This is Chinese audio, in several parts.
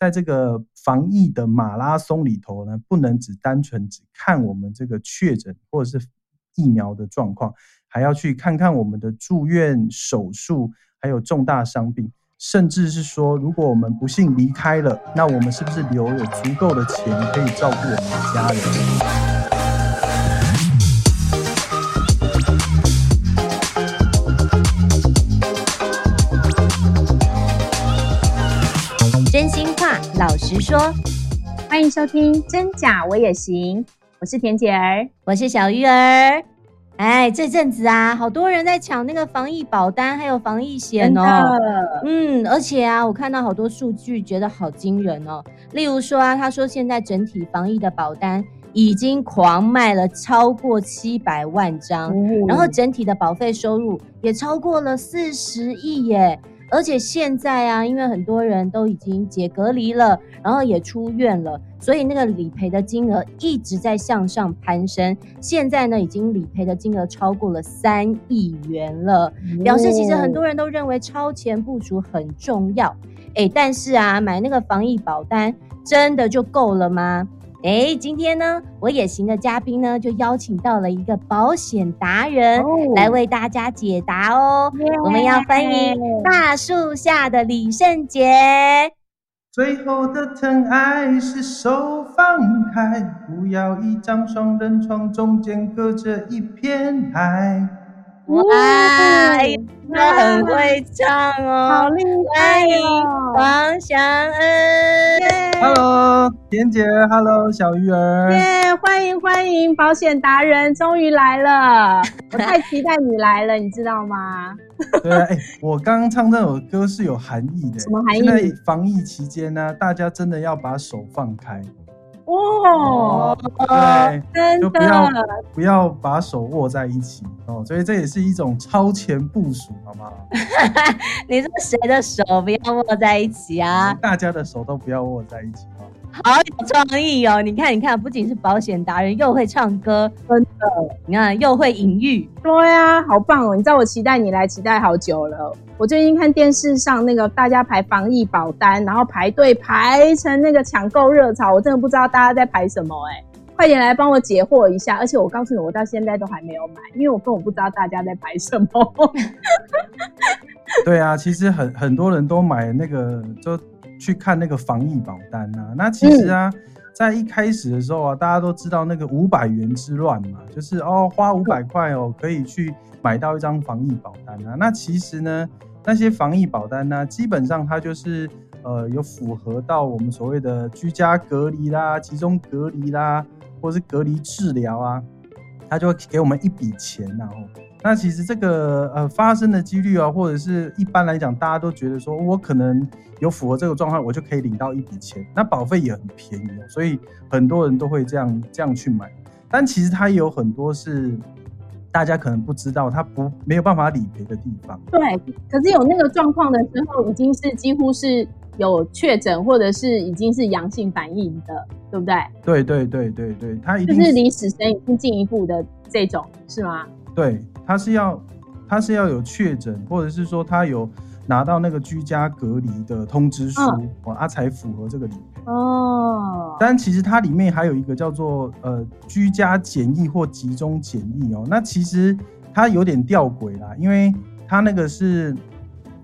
在这个防疫的马拉松里头呢，不能只单纯只看我们这个确诊或者是疫苗的状况，还要去看看我们的住院、手术，还有重大伤病，甚至是说，如果我们不幸离开了，那我们是不是留有足够的钱可以照顾我们的家人？老实说，欢迎收听真假我也行。我是田姐儿，我是小鱼儿。哎，这阵子啊，好多人在抢那个防疫保单，还有防疫险哦。嗯，而且啊，我看到好多数据，觉得好惊人哦。例如说啊，他说现在整体防疫的保单已经狂卖了超过七百万张，嗯，然后整体的保费收入也超过了四十亿耶。而且现在啊，因为很多人都已经解隔离了，然后也出院了，所以那个理赔的金额一直在向上攀升。现在呢，已经理赔的金额超过了三亿元了，表示其实很多人都认为超前部署很重要。诶，但是啊，买那个防疫保单真的就够了吗？哎，今天呢，我也行的嘉宾呢，就邀请到了一个保险达人、oh. 来为大家解答哦。Yeah. 我们要欢迎大树下的李圣杰。最后的疼爱是手放开，不要一张双人床，中间隔着一片海。哇，他很会唱哦，好厉害！欢迎黄祥恩。Hello，田姐，Hello，小鱼儿。耶，欢迎欢迎，保险达人终于来了，我太期待你来了，你知道吗？对啊，哎，我刚刚唱这首歌是有含义的。什么含义？现在防疫期间呢，大家真的要把手放开。哦，对，真的，就不要不要把手握在一起哦，所以这也是一种超前部署，好不好？你说谁的手不要握在一起啊？大家的手都不要握在一起哦。好有创意哦！你看，你看，不仅是保险达人，又会唱歌，真的，你看又会隐喻，对呀、啊，好棒哦！你知道我期待你来，期待好久了。我最近看电视上那个大家排防疫保单，然后排队排成那个抢购热潮，我真的不知道大家在排什么哎、欸，快点来帮我解惑一下！而且我告诉你，我到现在都还没有买，因为我根本不知道大家在排什么。对啊，其实很很多人都买那个就。去看那个防疫保单啊，那其实啊，在一开始的时候啊，大家都知道那个五百元之乱嘛，就是哦，花五百块哦，可以去买到一张防疫保单啊。那其实呢，那些防疫保单呢，基本上它就是呃有符合到我们所谓的居家隔离啦、集中隔离啦，或是隔离治疗啊，它就会给我们一笔钱，然后。那其实这个呃发生的几率啊，或者是一般来讲，大家都觉得说我可能有符合这个状况，我就可以领到一笔钱，那保费也很便宜哦，所以很多人都会这样这样去买。但其实它也有很多是大家可能不知道，它不没有办法理赔的地方。对，可是有那个状况的时候，已经是几乎是有确诊或者是已经是阳性反应的，对不对？对对对对对，它一定是离死神已经进一步的这种，是吗？对。他是要，他是要有确诊，或者是说他有拿到那个居家隔离的通知书，哦，他才符合这个理赔。哦，但其实它里面还有一个叫做呃居家检疫或集中检疫哦，那其实它有点吊诡啦，因为它那个是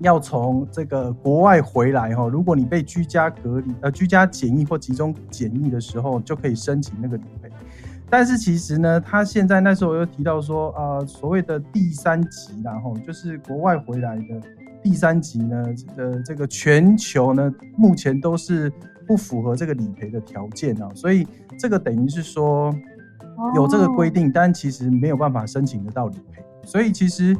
要从这个国外回来哈，如果你被居家隔离呃居家检疫或集中检疫的时候，就可以申请那个理赔。但是其实呢，他现在那时候又提到说，呃，所谓的第三级，然后就是国外回来的第三级呢，呃，这个全球呢，目前都是不符合这个理赔的条件啊，所以这个等于是说有这个规定，但其实没有办法申请得到理赔。所以其实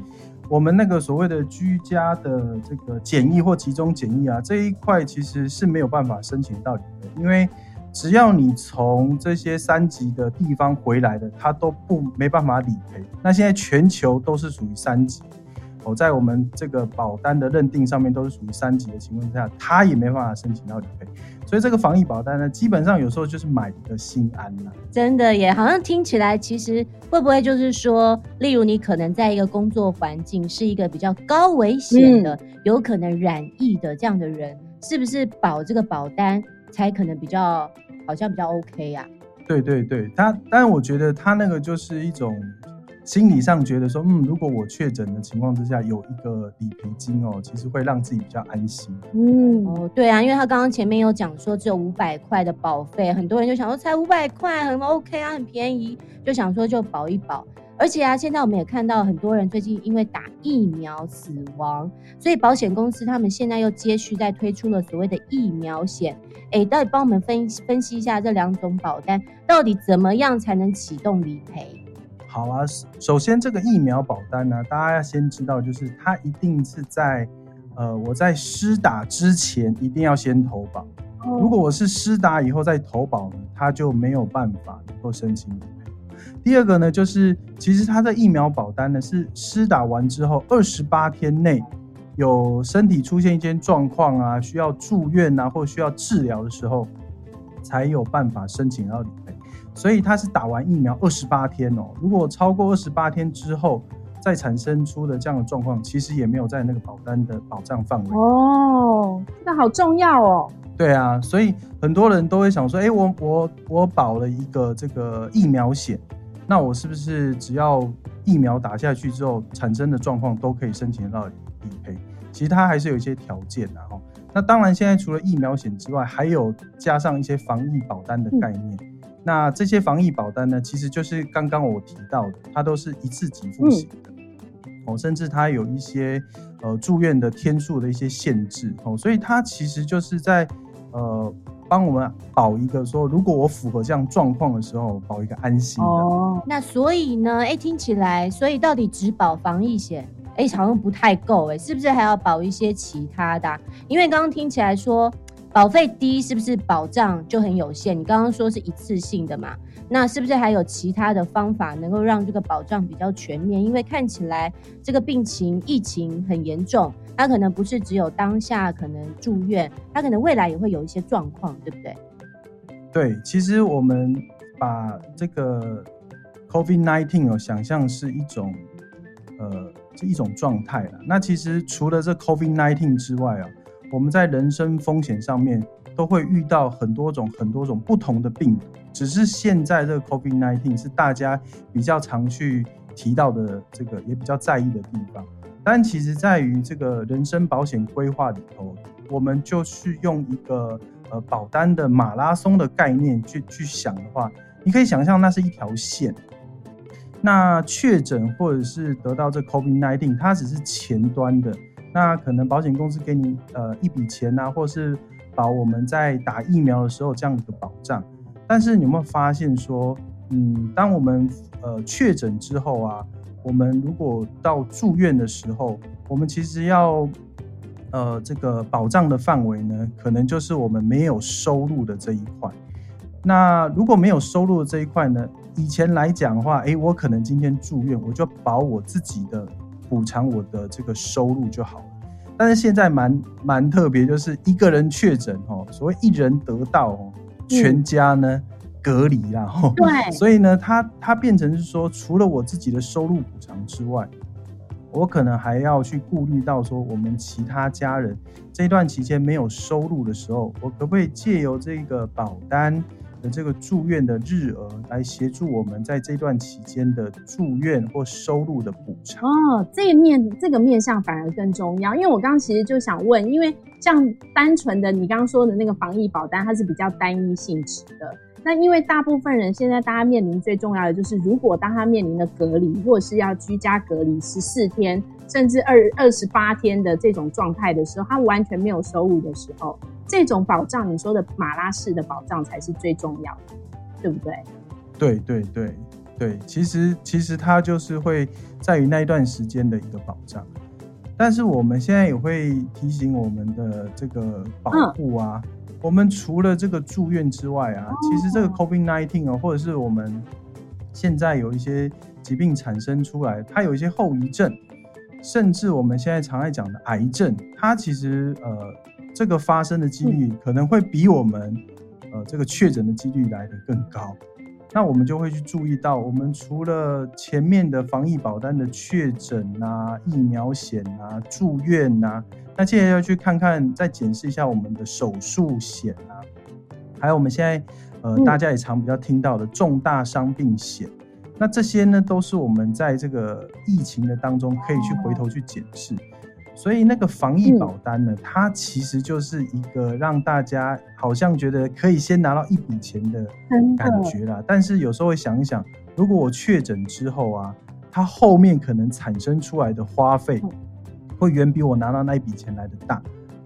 我们那个所谓的居家的这个简易或集中简易啊，这一块其实是没有办法申请到理赔，因为。只要你从这些三级的地方回来的，他都不没办法理赔。那现在全球都是属于三级，哦，在我们这个保单的认定上面都是属于三级的情况下，他也没办法申请到理赔。所以这个防疫保单呢，基本上有时候就是买的心安呐。真的耶，好像听起来其实会不会就是说，例如你可能在一个工作环境是一个比较高危险的，嗯，有可能染疫的这样的人。是不是保这个保单才可能比较好像比较 OK 呀？对对对，他，但我觉得他那个就是一种。心理上觉得说，嗯，如果我确诊的情况之下有一个理赔金哦，其实会让自己比较安心。嗯，哦，对啊，因为他刚刚前面有讲说只有五百块的保费，很多人就想说才五百块很 OK 啊，很便宜，就想说就保一保。而且啊，现在我们也看到很多人最近因为打疫苗死亡，所以保险公司他们现在又接续在推出了所谓的疫苗险。哎，到底帮我们分分析一下这两种保单到底怎么样才能启动理赔？好啊，首先这个疫苗保单呢，大家要先知道，就是它一定是在，呃，我在施打之前一定要先投保。如果我是施打以后再投保呢，它就没有办法能够申请理赔。第二个呢，就是其实它的疫苗保单呢是施打完之后二十八天内有身体出现一些状况啊，需要住院啊，或需要治疗的时候，才有办法申请到理赔。所以它是打完疫苗二十八天哦，如果超过二十八天之后再产生出的这样的状况，其实也没有在那个保单的保障范围哦。那好重要哦。对啊，所以很多人都会想说，哎，我我我保了一个这个疫苗险，那我是不是只要疫苗打下去之后产生的状况都可以申请到理赔？其实它还是有一些条件的哈。那当然，现在除了疫苗险之外，还有加上一些防疫保单的概念。嗯那这些防疫保单呢，其实就是刚刚我提到的，它都是一次给付型的，哦，甚至它有一些呃住院的天数的一些限制，哦，所以它其实就是在呃帮我们保一个说，如果我符合这样状况的时候，保一个安心的。哦，那所以呢，哎，听起来，所以到底只保防疫险，哎，好像不太够，哎，是不是还要保一些其他的？因为刚刚听起来说。保费低是不是保障就很有限？你刚刚说是一次性的嘛？那是不是还有其他的方法能够让这个保障比较全面？因为看起来这个病情疫情很严重，它可能不是只有当下可能住院，它可能未来也会有一些状况，对不对？对，其实我们把这个 COVID-19 哦想象是一种呃是一种状态了。那其实除了这 COVID-19 之外啊。我们在人身风险上面都会遇到很多种、很多种不同的病毒，只是现在这个 COVID-19 是大家比较常去提到的这个，也比较在意的地方。但其实在于这个人身保险规划里头，我们就是用一个呃保单的马拉松的概念去去想的话，你可以想象那是一条线，那确诊或者是得到这 COVID-19，它只是前端的。那可能保险公司给你呃一笔钱啊，或是保我们在打疫苗的时候这样的保障。但是你有没有发现说，嗯，当我们呃确诊之后啊，我们如果到住院的时候，我们其实要呃这个保障的范围呢，可能就是我们没有收入的这一块。那如果没有收入的这一块呢，以前来讲的话，诶，我可能今天住院，我就保我自己的。补偿我的这个收入就好了，但是现在蛮蛮特别，就是一个人确诊哦，所谓一人得道哦，全家呢隔离啦，对，所以呢，它它变成是说，除了我自己的收入补偿之外，我可能还要去顾虑到说，我们其他家人这段期间没有收入的时候，我可不可以借由这个保单？这个住院的日额来协助我们在这段期间的住院或收入的补偿哦，这面这个面向反而更重要，因为我刚刚其实就想问，因为像单纯的你刚刚说的那个防疫保单，它是比较单一性质的。那因为大部分人现在大家面临最重要的就是，如果当他面临的隔离或者是要居家隔离十四天甚至二二十八天的这种状态的时候，他完全没有收入的时候。这种保障，你说的马拉式的保障才是最重要的，对不对？对对对对，其实其实它就是会在于那一段时间的一个保障，但是我们现在也会提醒我们的这个保护啊，嗯、我们除了这个住院之外啊，哦、其实这个 COVID-19 啊，或者是我们现在有一些疾病产生出来，它有一些后遗症，甚至我们现在常爱讲的癌症，它其实呃。这个发生的几率可能会比我们，呃，这个确诊的几率来得更高。那我们就会去注意到，我们除了前面的防疫保单的确诊啊、疫苗险啊、住院啊，那接下来要去看看，再检视一下我们的手术险啊，还有我们现在呃大家也常比较听到的重大伤病险。那这些呢，都是我们在这个疫情的当中可以去回头去检视。所以那个防疫保单呢，它其实就是一个让大家好像觉得可以先拿到一笔钱的感觉啦。但是有时候会想一想，如果我确诊之后啊，它后面可能产生出来的花费，会远比我拿到那一笔钱来的大。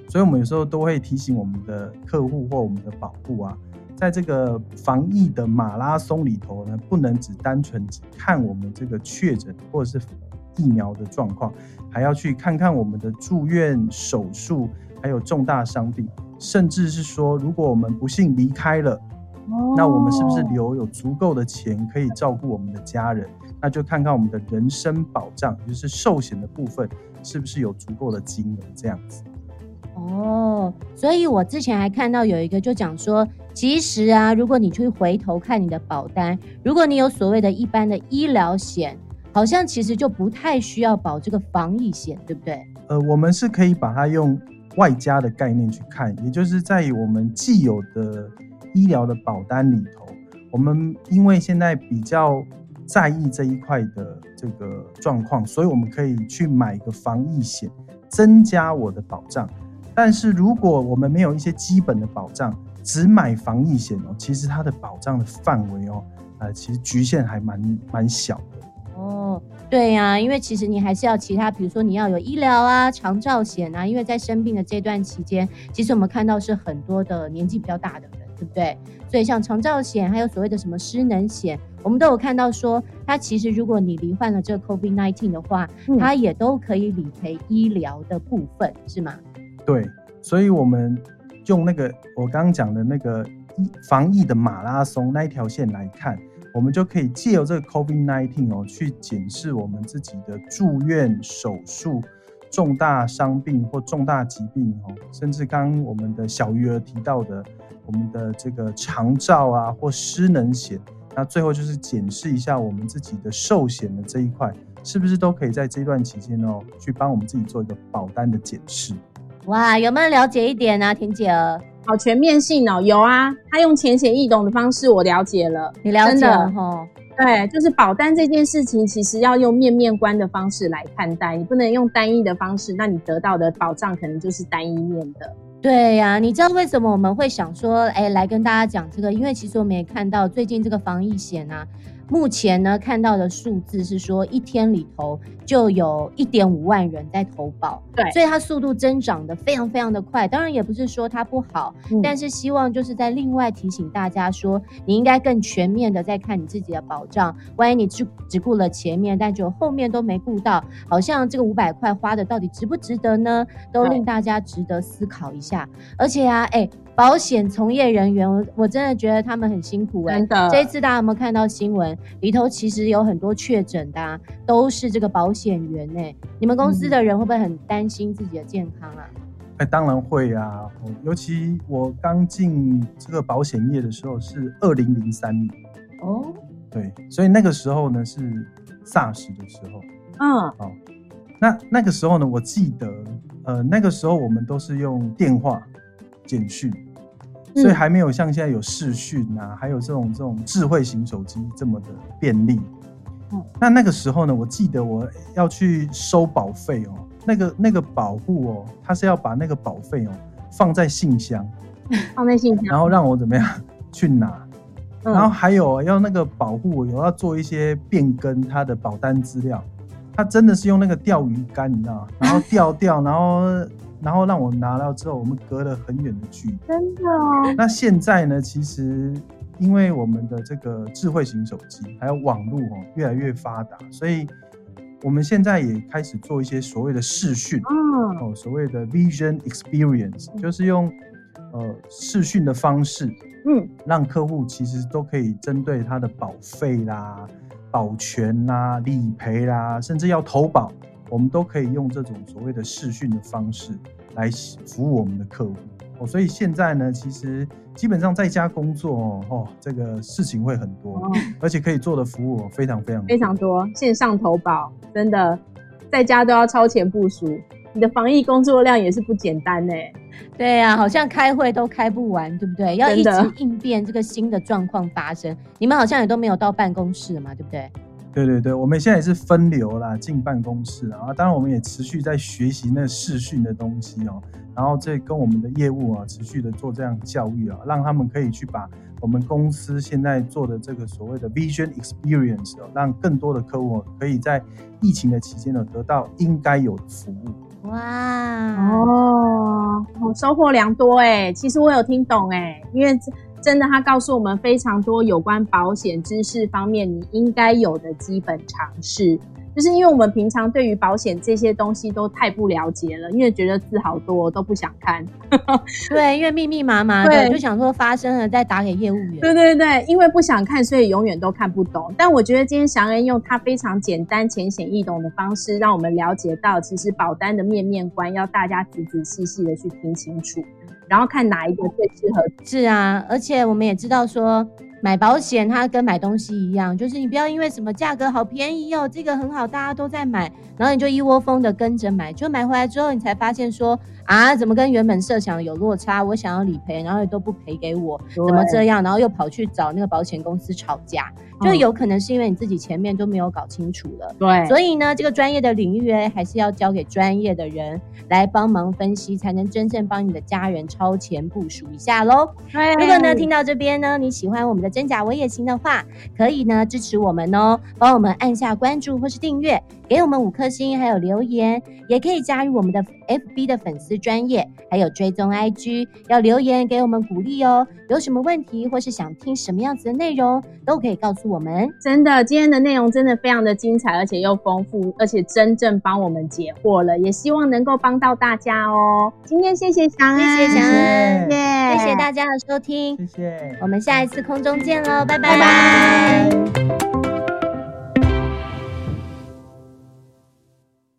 所以我们有时候都会提醒我们的客户或我们的保护啊，在这个防疫的马拉松里头呢，不能只单纯只看我们这个确诊或者是。疫苗的状况，还要去看看我们的住院手术，还有重大伤病，甚至是说，如果我们不幸离开了，哦，那我们是不是留有足够的钱可以照顾我们的家人？那就看看我们的人身保障，就是寿险的部分，是不是有足够的金额这样子。哦，所以我之前还看到有一个就讲说，其实啊，如果你去回头看你的保单，如果你有所谓的一般的医疗险。好像其实就不太需要保这个防疫险，对不对？呃，我们是可以把它用外加的概念去看，也就是在于我们既有的医疗的保单里头，我们因为现在比较在意这一块的这个状况，所以我们可以去买一个防疫险，增加我的保障。但是如果我们没有一些基本的保障，只买防疫险哦，其实它的保障的范围哦，呃，其实局限还蛮蛮小的。哦，对呀、啊，因为其实你还是要其他，比如说你要有医疗啊、长照险啊，因为在生病的这段期间，其实我们看到是很多的年纪比较大的人，对不对？所以像长照险，还有所谓的什么失能险，我们都有看到说，它其实如果你罹患了这个 COVID-19 的话，嗯、它也都可以理赔医疗的部分，是吗？对，所以我们用那个我刚刚讲的那个防疫的马拉松那一条线来看。我们就可以借由这个 COVID-19 哦，去检视我们自己的住院、手术、重大伤病或重大疾病哦，甚至刚刚我们的小鱼儿提到的，我们的这个长照啊或失能险，那最后就是检视一下我们自己的寿险的这一块，是不是都可以在这段期间哦，去帮我们自己做一个保单的检视。哇，有没有了解一点啊，田姐儿？好全面性哦，有啊，他用浅显易懂的方式，我了解了，你了解了哈？对，就是保单这件事情，其实要用面面观的方式来看待，你不能用单一的方式，那你得到的保障可能就是单一面的。对呀、啊，你知道为什么我们会想说，哎，来跟大家讲这个？因为其实我们也看到最近这个防疫险啊。目前呢，看到的数字是说，一天里头就有一点五万人在投保，对，所以它速度增长的非常非常的快。当然也不是说它不好，嗯，但是希望就是在另外提醒大家说，你应该更全面的在看你自己的保障。万一你只只顾了前面，但就后面都没顾到，好像这个五百块花的到底值不值得呢？都令大家值得思考一下。而且啊，哎。保险从业人员，我我真的觉得他们很辛苦哎、欸。真的，这一次大家有没有看到新闻里头，其实有很多确诊的、啊，都是这个保险员哎、欸。你们公司的人会不会很担心自己的健康啊？哎、嗯，当然会啊。尤其我刚进这个保险业的时候是二零零三年哦，对，所以那个时候呢是 SARS 的时候。嗯，哦，那那个时候呢，我记得呃那个时候我们都是用电话简讯。所以还没有像现在有视讯啊，还有这种这种智慧型手机这么的便利。嗯，那那个时候呢，我记得我要去收保费哦，那个那个保护哦，他是要把那个保费哦放在信箱，放在信箱，然后让我怎么样？去拿，嗯，然后还有要那个保护有要做一些变更他的保单资料，他真的是用那个钓鱼竿，你知道吗？然后钓钓，然后。然后让我拿到之后，我们隔了很远的距离。真的哦。那现在呢？其实因为我们的这个智慧型手机还有网络哦，越来越发达，所以我们现在也开始做一些所谓的视讯哦，所谓的 Vision Experience，就是用呃视讯的方式，嗯，让客户其实都可以针对他的保费啦、保全啦、理赔啦，甚至要投保。我们都可以用这种所谓的视讯的方式来服务我们的客户。哦，所以现在呢，其实基本上在家工作哦，哦这个事情会很多，哦、而且可以做的服务非常非常非常多，线上投保真的在家都要超前部署，你的防疫工作量也是不简单呢。对呀、啊，好像开会都开不完，对不对？要一直应变这个新的状况发生，你们好像也都没有到办公室嘛，对不对？对对对，我们现在也是分流啦，进办公室啊。当然，我们也持续在学习那视讯的东西哦。然后这跟我们的业务啊，持续的做这样教育啊，让他们可以去把我们公司现在做的这个所谓的 Vision Experience，让更多的客户可以在疫情的期间呢，得到应该有的服务。哇哦，我收获良多哎。其实我有听懂哎，因为。真的，他告诉我们非常多有关保险知识方面你应该有的基本常识，就是因为我们平常对于保险这些东西都太不了解了，因为觉得字好多都不想看。对，因为密密麻麻的，就想说发生了再打给业务员。对对对，因为不想看，所以永远都看不懂。但我觉得今天祥恩用他非常简单、浅显易懂的方式，让我们了解到，其实保单的面面观要大家仔仔细细的去听清楚。然后看哪一个最适合。是啊，而且我们也知道说，买保险它跟买东西一样，就是你不要因为什么价格好便宜哦，这个很好，大家都在买，然后你就一窝蜂的跟着买，就买回来之后你才发现说啊，怎么跟原本设想有落差？我想要理赔，然后也都不赔给我，怎么这样？然后又跑去找那个保险公司吵架。就有可能是因为你自己前面都没有搞清楚了，对，所以呢，这个专业的领域还是要交给专业的人来帮忙分析，才能真正帮你的家人超前部署一下喽。对，如果呢听到这边呢，你喜欢我们的真假我也行的话，可以呢支持我们哦，帮我们按下关注或是订阅，给我们五颗星，还有留言，也可以加入我们的 FB 的粉丝专业，还有追踪 IG，要留言给我们鼓励哦。有什么问题或是想听什么样子的内容，都可以告诉我们。真的，今天的内容真的非常的精彩，而且又丰富，而且真正帮我们解惑了，也希望能够帮到大家哦。今天谢谢祥恩，谢谢祥恩，谢谢大家的收听，谢谢，我们下一次空中再见喽拜拜。